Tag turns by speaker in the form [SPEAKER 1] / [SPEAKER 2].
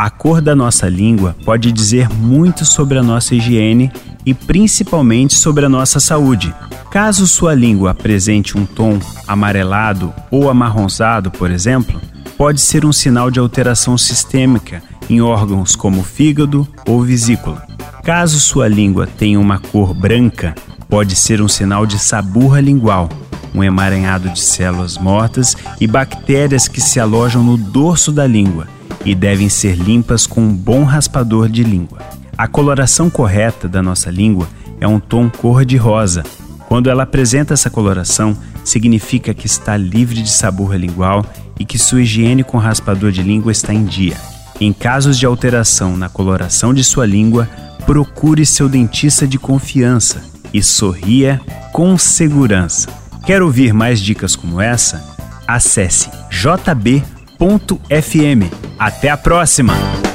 [SPEAKER 1] A cor da nossa língua pode dizer muito sobre a nossa higiene e principalmente sobre a nossa saúde. Caso sua língua apresente um tom amarelado ou amarronzado, por exemplo, pode ser um sinal de alteração sistêmica em órgãos como fígado ou vesícula. Caso sua língua tenha uma cor branca, pode ser um sinal de saburra lingual, um emaranhado de células mortas e bactérias que se alojam no dorso da língua e devem ser limpas com um bom raspador de língua. A coloração correta da nossa língua é um tom cor-de-rosa. Quando ela apresenta essa coloração, significa que está livre de saburra lingual e que sua higiene com raspador de língua está em dia. Em casos de alteração na coloração de sua língua, procure seu dentista de confiança e sorria com segurança. Quer ouvir mais dicas como essa? Acesse jb.fm. Até a próxima!